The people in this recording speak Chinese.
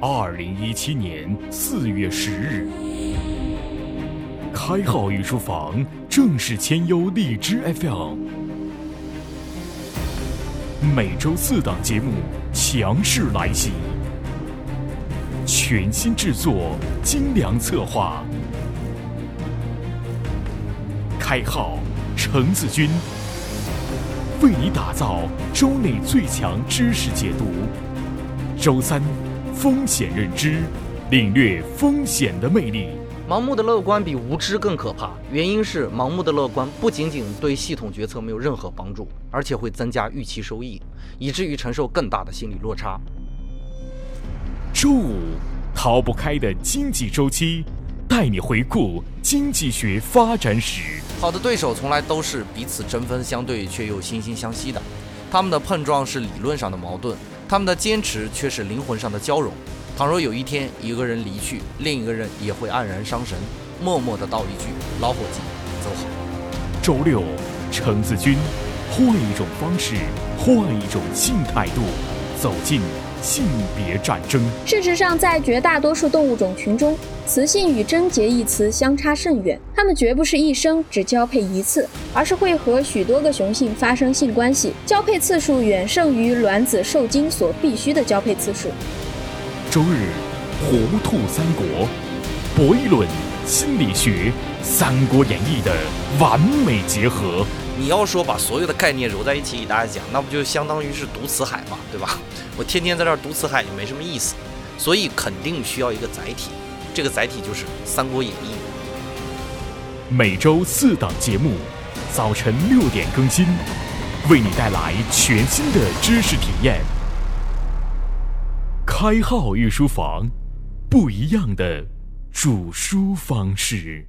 二零一七年四月十日，开号御书房正式签优荔枝 FM，每周四档节目强势来袭，全新制作，精良策划，开号程子君。为你打造周内最强知识解读，周三。风险认知，领略风险的魅力。盲目的乐观比无知更可怕，原因是盲目的乐观不仅仅对系统决策没有任何帮助，而且会增加预期收益，以至于承受更大的心理落差。周五，逃不开的经济周期，带你回顾经济学发展史。好的对手从来都是彼此针锋相对却又惺惺相惜的，他们的碰撞是理论上的矛盾。他们的坚持却是灵魂上的交融。倘若有一天一个人离去，另一个人也会黯然伤神，默默的道一句：“老伙计，走好。”周六，程子君，换一种方式，换一种新态度，走进性别战争。事实上，在绝大多数动物种群中，雌性与贞洁一词相差甚远。它们绝不是一生只交配一次，而是会和许多个雄性发生性关系，交配次数远胜于卵子受精所必须的交配次数。周日，糊涂三国，博弈论、心理学，《三国演义》的完美结合。你要说把所有的概念揉在一起给大家讲，那不就相当于是读辞海嘛，对吧？我天天在这儿读辞海也没什么意思，所以肯定需要一个载体，这个载体就是《三国演义》。每周四档节目，早晨六点更新，为你带来全新的知识体验。开号御书房，不一样的煮书方式。